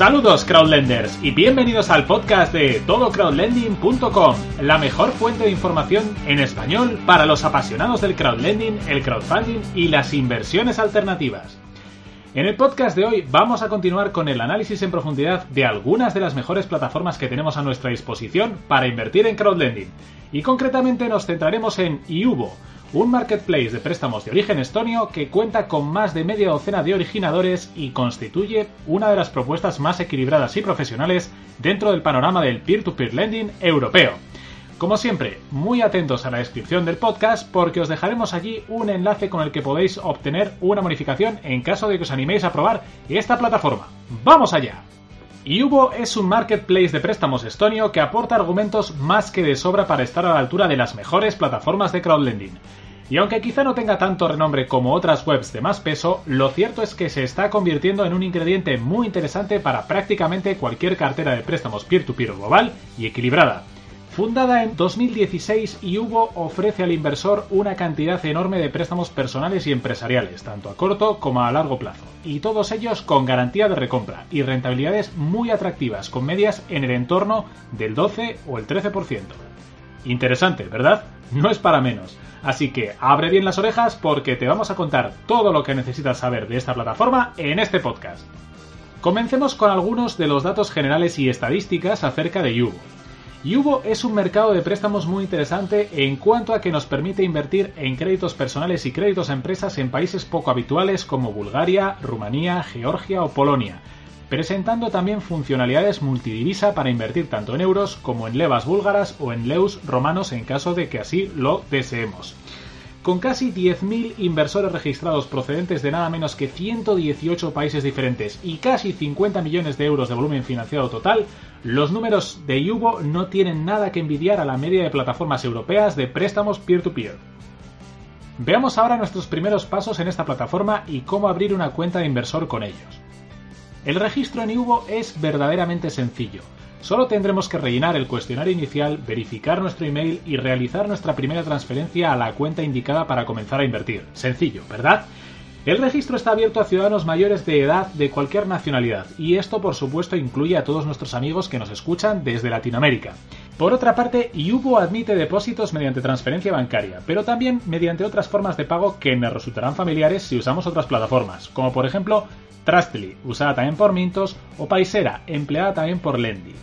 Saludos crowdlenders y bienvenidos al podcast de todocrowdlending.com, la mejor fuente de información en español para los apasionados del crowdlending, el crowdfunding y las inversiones alternativas. En el podcast de hoy vamos a continuar con el análisis en profundidad de algunas de las mejores plataformas que tenemos a nuestra disposición para invertir en crowdlending y concretamente nos centraremos en Iubo, un marketplace de préstamos de origen estonio que cuenta con más de media docena de originadores y constituye una de las propuestas más equilibradas y profesionales dentro del panorama del peer-to-peer lending europeo. Como siempre, muy atentos a la descripción del podcast porque os dejaremos allí un enlace con el que podéis obtener una bonificación en caso de que os animéis a probar esta plataforma. ¡Vamos allá! Yubo es un marketplace de préstamos estonio que aporta argumentos más que de sobra para estar a la altura de las mejores plataformas de crowdlending. Y aunque quizá no tenga tanto renombre como otras webs de más peso, lo cierto es que se está convirtiendo en un ingrediente muy interesante para prácticamente cualquier cartera de préstamos peer-to-peer global y equilibrada. Fundada en 2016, Yubo ofrece al inversor una cantidad enorme de préstamos personales y empresariales, tanto a corto como a largo plazo, y todos ellos con garantía de recompra y rentabilidades muy atractivas, con medias en el entorno del 12 o el 13%. Interesante, ¿verdad? No es para menos. Así que abre bien las orejas porque te vamos a contar todo lo que necesitas saber de esta plataforma en este podcast. Comencemos con algunos de los datos generales y estadísticas acerca de Yubo. Yubo es un mercado de préstamos muy interesante en cuanto a que nos permite invertir en créditos personales y créditos a empresas en países poco habituales como Bulgaria, Rumanía, Georgia o Polonia, presentando también funcionalidades multidivisa para invertir tanto en euros como en levas búlgaras o en leus romanos en caso de que así lo deseemos. Con casi 10.000 inversores registrados procedentes de nada menos que 118 países diferentes y casi 50 millones de euros de volumen financiado total, los números de Yubo no tienen nada que envidiar a la media de plataformas europeas de préstamos peer-to-peer. Veamos ahora nuestros primeros pasos en esta plataforma y cómo abrir una cuenta de inversor con ellos. El registro en Yubo es verdaderamente sencillo. Solo tendremos que rellenar el cuestionario inicial, verificar nuestro email y realizar nuestra primera transferencia a la cuenta indicada para comenzar a invertir. Sencillo, ¿verdad? El registro está abierto a ciudadanos mayores de edad de cualquier nacionalidad y esto por supuesto incluye a todos nuestros amigos que nos escuchan desde Latinoamérica. Por otra parte, Yubo admite depósitos mediante transferencia bancaria, pero también mediante otras formas de pago que me resultarán familiares si usamos otras plataformas, como por ejemplo Trustly, usada también por Mintos, o Paisera, empleada también por Lendy.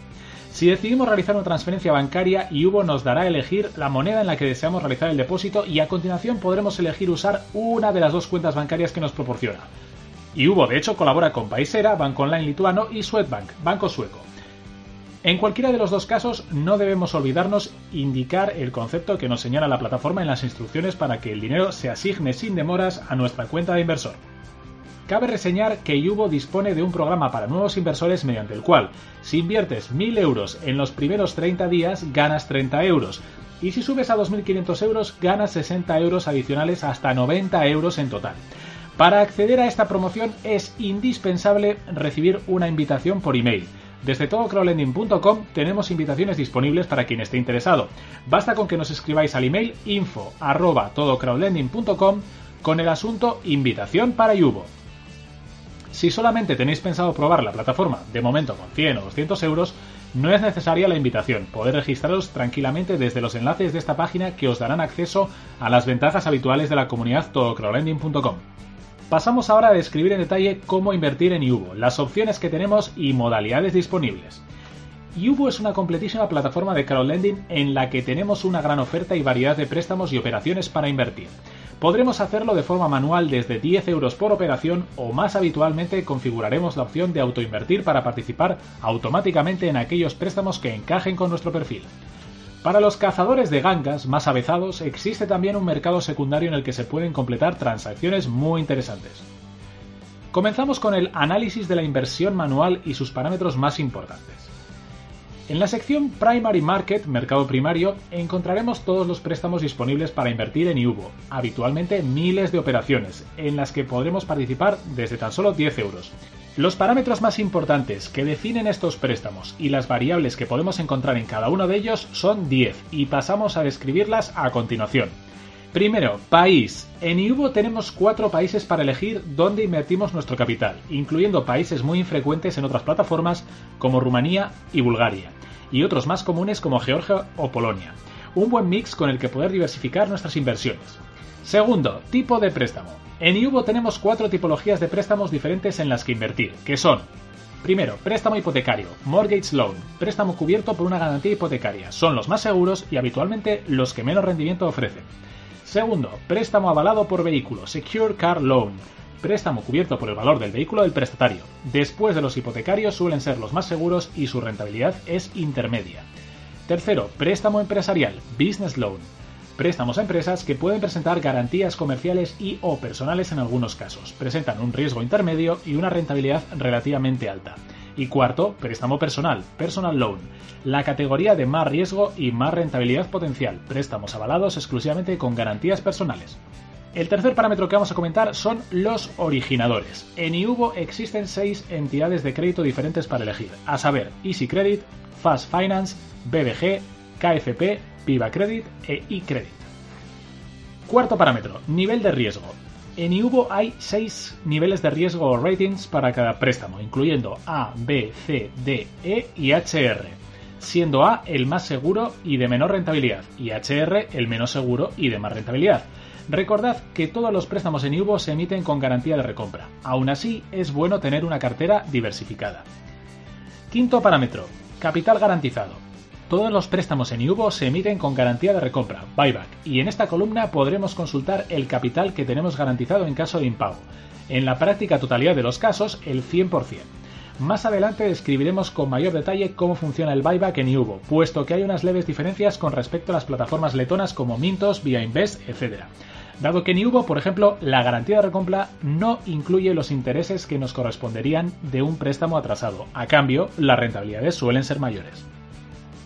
Si decidimos realizar una transferencia bancaria, Yubo nos dará a elegir la moneda en la que deseamos realizar el depósito y a continuación podremos elegir usar una de las dos cuentas bancarias que nos proporciona. Yubo de hecho colabora con Paisera, Banco Online lituano y Swedbank, banco sueco. En cualquiera de los dos casos no debemos olvidarnos indicar el concepto que nos señala la plataforma en las instrucciones para que el dinero se asigne sin demoras a nuestra cuenta de inversor. Cabe reseñar que Yubo dispone de un programa para nuevos inversores mediante el cual, si inviertes 1.000 euros en los primeros 30 días, ganas 30 euros. Y si subes a 2.500 euros, ganas 60 euros adicionales hasta 90 euros en total. Para acceder a esta promoción es indispensable recibir una invitación por email. Desde todocrowdlending.com tenemos invitaciones disponibles para quien esté interesado. Basta con que nos escribáis al email info con el asunto invitación para Yubo. Si solamente tenéis pensado probar la plataforma, de momento con 100 o 200 euros, no es necesaria la invitación. Podéis registraros tranquilamente desde los enlaces de esta página que os darán acceso a las ventajas habituales de la comunidad todocrowdlending.com. Pasamos ahora a describir en detalle cómo invertir en Yubo, las opciones que tenemos y modalidades disponibles. Yubo es una completísima plataforma de crowdlending en la que tenemos una gran oferta y variedad de préstamos y operaciones para invertir. Podremos hacerlo de forma manual desde 10 euros por operación o más habitualmente configuraremos la opción de autoinvertir para participar automáticamente en aquellos préstamos que encajen con nuestro perfil. Para los cazadores de gangas más avezados existe también un mercado secundario en el que se pueden completar transacciones muy interesantes. Comenzamos con el análisis de la inversión manual y sus parámetros más importantes. En la sección Primary Market, mercado primario, encontraremos todos los préstamos disponibles para invertir en Iubo, habitualmente miles de operaciones, en las que podremos participar desde tan solo 10 euros. Los parámetros más importantes que definen estos préstamos y las variables que podemos encontrar en cada uno de ellos son 10 y pasamos a describirlas a continuación. Primero, país. En IUBO tenemos cuatro países para elegir dónde invertimos nuestro capital, incluyendo países muy infrecuentes en otras plataformas como Rumanía y Bulgaria, y otros más comunes como Georgia o Polonia. Un buen mix con el que poder diversificar nuestras inversiones. Segundo, tipo de préstamo. En IUBO tenemos cuatro tipologías de préstamos diferentes en las que invertir, que son Primero, préstamo hipotecario, mortgage loan, préstamo cubierto por una garantía hipotecaria. Son los más seguros y habitualmente los que menos rendimiento ofrecen. Segundo, préstamo avalado por vehículo, Secure Car Loan. Préstamo cubierto por el valor del vehículo del prestatario. Después de los hipotecarios suelen ser los más seguros y su rentabilidad es intermedia. Tercero, préstamo empresarial, Business Loan. Préstamos a empresas que pueden presentar garantías comerciales y o personales en algunos casos. Presentan un riesgo intermedio y una rentabilidad relativamente alta. Y cuarto, préstamo personal, personal loan, la categoría de más riesgo y más rentabilidad potencial, préstamos avalados exclusivamente con garantías personales. El tercer parámetro que vamos a comentar son los originadores. En IUBO existen seis entidades de crédito diferentes para elegir, a saber, Easy Credit, Fast Finance, BBG, KFP, Viva Credit e eCredit. Cuarto parámetro, nivel de riesgo. En IUBO hay 6 niveles de riesgo o ratings para cada préstamo, incluyendo A, B, C, D, E y HR, siendo A el más seguro y de menor rentabilidad, y HR el menos seguro y de más rentabilidad. Recordad que todos los préstamos en IUBO se emiten con garantía de recompra. Aún así, es bueno tener una cartera diversificada. Quinto parámetro, capital garantizado. Todos los préstamos en IUBO se emiten con garantía de recompra, buyback, y en esta columna podremos consultar el capital que tenemos garantizado en caso de impago. En la práctica totalidad de los casos, el 100%. Más adelante describiremos con mayor detalle cómo funciona el buyback en IUBO, puesto que hay unas leves diferencias con respecto a las plataformas letonas como Mintos, Via Invest, etc. Dado que en IUBO, por ejemplo, la garantía de recompra no incluye los intereses que nos corresponderían de un préstamo atrasado. A cambio, las rentabilidades suelen ser mayores.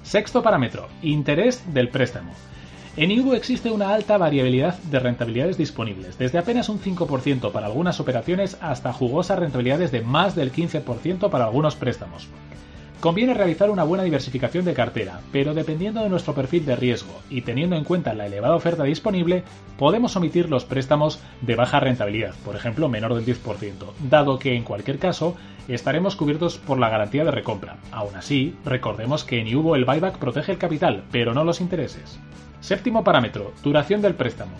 Sexto parámetro, interés del préstamo. En IUBO existe una alta variabilidad de rentabilidades disponibles, desde apenas un 5% para algunas operaciones hasta jugosas rentabilidades de más del 15% para algunos préstamos. Conviene realizar una buena diversificación de cartera, pero dependiendo de nuestro perfil de riesgo y teniendo en cuenta la elevada oferta disponible, podemos omitir los préstamos de baja rentabilidad, por ejemplo menor del 10%, dado que en cualquier caso estaremos cubiertos por la garantía de recompra. Aún así, recordemos que en IUBO el buyback protege el capital, pero no los intereses. Séptimo parámetro, duración del préstamo.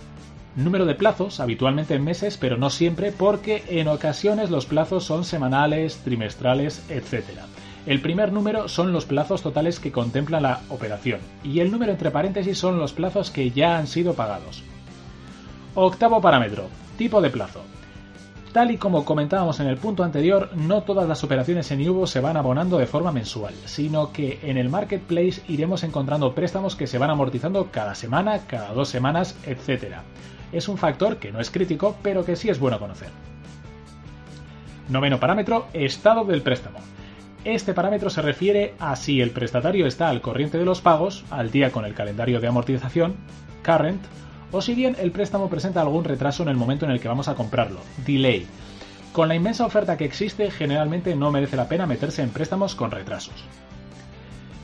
Número de plazos, habitualmente en meses, pero no siempre, porque en ocasiones los plazos son semanales, trimestrales, etc. El primer número son los plazos totales que contempla la operación, y el número entre paréntesis son los plazos que ya han sido pagados. Octavo parámetro, tipo de plazo. Tal y como comentábamos en el punto anterior, no todas las operaciones en IUBO se van abonando de forma mensual, sino que en el marketplace iremos encontrando préstamos que se van amortizando cada semana, cada dos semanas, etc. Es un factor que no es crítico, pero que sí es bueno conocer. Noveno parámetro, estado del préstamo. Este parámetro se refiere a si el prestatario está al corriente de los pagos, al día con el calendario de amortización, current, o si bien el préstamo presenta algún retraso en el momento en el que vamos a comprarlo, delay. Con la inmensa oferta que existe, generalmente no merece la pena meterse en préstamos con retrasos.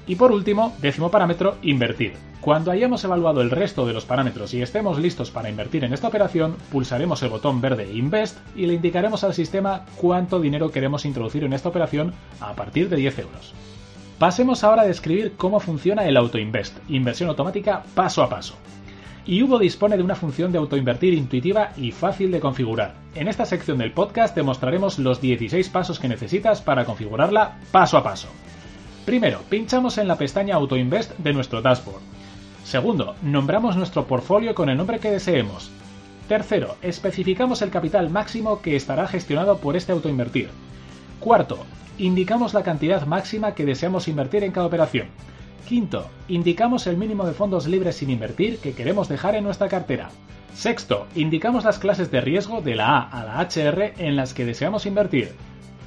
Y por último, décimo parámetro, invertir. Cuando hayamos evaluado el resto de los parámetros y estemos listos para invertir en esta operación, pulsaremos el botón verde Invest y le indicaremos al sistema cuánto dinero queremos introducir en esta operación a partir de 10 euros. Pasemos ahora a describir cómo funciona el AutoInvest, inversión automática paso a paso y Hugo dispone de una función de autoinvertir intuitiva y fácil de configurar. En esta sección del podcast te mostraremos los 16 pasos que necesitas para configurarla paso a paso. Primero, pinchamos en la pestaña Autoinvest de nuestro dashboard. Segundo, nombramos nuestro portfolio con el nombre que deseemos. Tercero, especificamos el capital máximo que estará gestionado por este autoinvertir. Cuarto, indicamos la cantidad máxima que deseamos invertir en cada operación. Quinto, indicamos el mínimo de fondos libres sin invertir que queremos dejar en nuestra cartera. Sexto, indicamos las clases de riesgo de la A a la HR en las que deseamos invertir.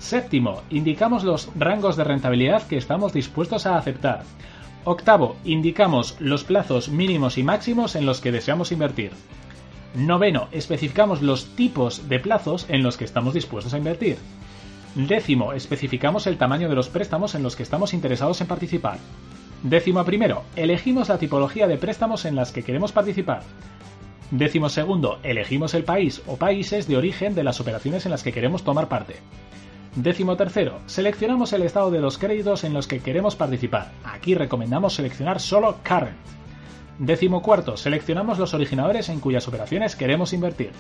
Séptimo, indicamos los rangos de rentabilidad que estamos dispuestos a aceptar. Octavo, indicamos los plazos mínimos y máximos en los que deseamos invertir. Noveno, especificamos los tipos de plazos en los que estamos dispuestos a invertir. Décimo, especificamos el tamaño de los préstamos en los que estamos interesados en participar. Décimo primero, elegimos la tipología de préstamos en las que queremos participar. Décimo segundo, elegimos el país o países de origen de las operaciones en las que queremos tomar parte. Décimo tercero, seleccionamos el estado de los créditos en los que queremos participar. Aquí recomendamos seleccionar solo Current. Décimo cuarto, seleccionamos los originadores en cuyas operaciones queremos invertir.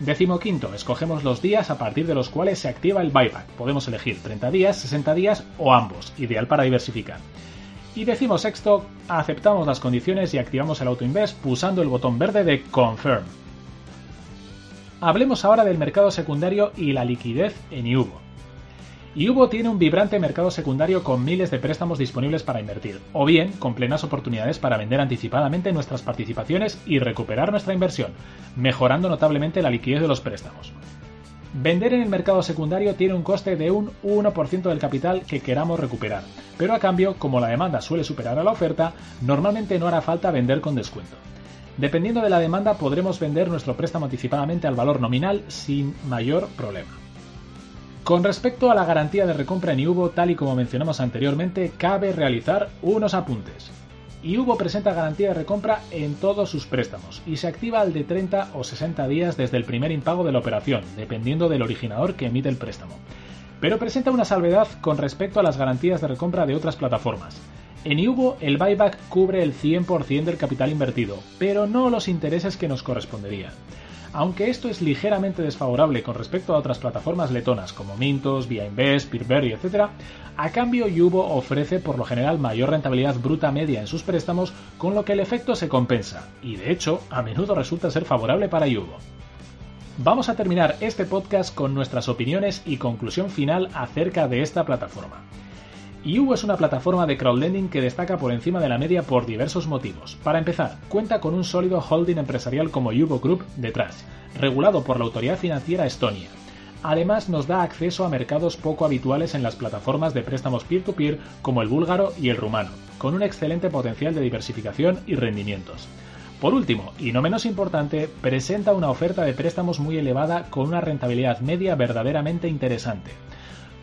Décimo quinto, escogemos los días a partir de los cuales se activa el buyback. Podemos elegir 30 días, 60 días o ambos, ideal para diversificar. Y décimo sexto, aceptamos las condiciones y activamos el autoinvest pulsando el botón verde de Confirm. Hablemos ahora del mercado secundario y la liquidez en Iubo. Iubo tiene un vibrante mercado secundario con miles de préstamos disponibles para invertir, o bien con plenas oportunidades para vender anticipadamente nuestras participaciones y recuperar nuestra inversión, mejorando notablemente la liquidez de los préstamos. Vender en el mercado secundario tiene un coste de un 1% del capital que queramos recuperar, pero a cambio, como la demanda suele superar a la oferta, normalmente no hará falta vender con descuento. Dependiendo de la demanda podremos vender nuestro préstamo anticipadamente al valor nominal sin mayor problema. Con respecto a la garantía de recompra en Iubo, tal y como mencionamos anteriormente, cabe realizar unos apuntes. Iubo presenta garantía de recompra en todos sus préstamos y se activa al de 30 o 60 días desde el primer impago de la operación, dependiendo del originador que emite el préstamo. Pero presenta una salvedad con respecto a las garantías de recompra de otras plataformas. En Iubo el buyback cubre el 100% del capital invertido, pero no los intereses que nos corresponderían. Aunque esto es ligeramente desfavorable con respecto a otras plataformas letonas como Mintos, Via Invest, Peerberry, etc., a cambio Yubo ofrece por lo general mayor rentabilidad bruta media en sus préstamos, con lo que el efecto se compensa, y de hecho a menudo resulta ser favorable para Yubo. Vamos a terminar este podcast con nuestras opiniones y conclusión final acerca de esta plataforma. Yubo es una plataforma de crowdlending que destaca por encima de la media por diversos motivos. Para empezar, cuenta con un sólido holding empresarial como Yubo Group detrás, regulado por la Autoridad Financiera Estonia. Además, nos da acceso a mercados poco habituales en las plataformas de préstamos peer-to-peer como el búlgaro y el rumano, con un excelente potencial de diversificación y rendimientos. Por último, y no menos importante, presenta una oferta de préstamos muy elevada con una rentabilidad media verdaderamente interesante.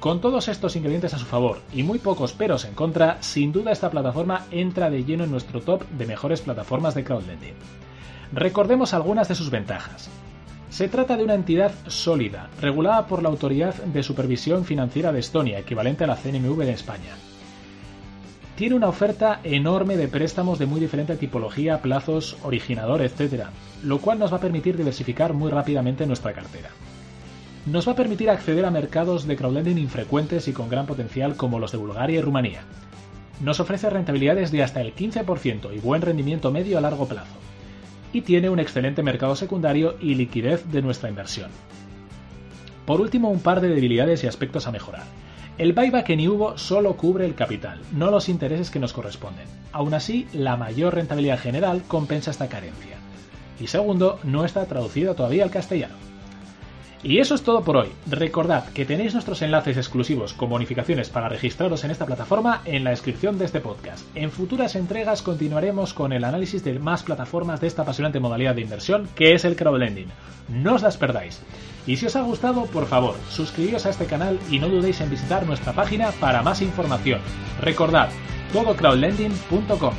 Con todos estos ingredientes a su favor y muy pocos peros en contra, sin duda esta plataforma entra de lleno en nuestro top de mejores plataformas de crowdlending. Recordemos algunas de sus ventajas. Se trata de una entidad sólida, regulada por la Autoridad de Supervisión Financiera de Estonia, equivalente a la CNMV de España. Tiene una oferta enorme de préstamos de muy diferente tipología, plazos, originador, etc., lo cual nos va a permitir diversificar muy rápidamente nuestra cartera nos va a permitir acceder a mercados de crowdlending infrecuentes y con gran potencial como los de Bulgaria y Rumanía. Nos ofrece rentabilidades de hasta el 15% y buen rendimiento medio a largo plazo. Y tiene un excelente mercado secundario y liquidez de nuestra inversión. Por último, un par de debilidades y aspectos a mejorar. El buyback en Iubo solo cubre el capital, no los intereses que nos corresponden. Aún así, la mayor rentabilidad general compensa esta carencia. Y segundo, no está traducido todavía al castellano. Y eso es todo por hoy. Recordad que tenéis nuestros enlaces exclusivos con bonificaciones para registraros en esta plataforma en la descripción de este podcast. En futuras entregas continuaremos con el análisis de más plataformas de esta apasionante modalidad de inversión que es el crowdlending. No os las perdáis. Y si os ha gustado, por favor, suscribíos a este canal y no dudéis en visitar nuestra página para más información. Recordad, todocrowdlending.com.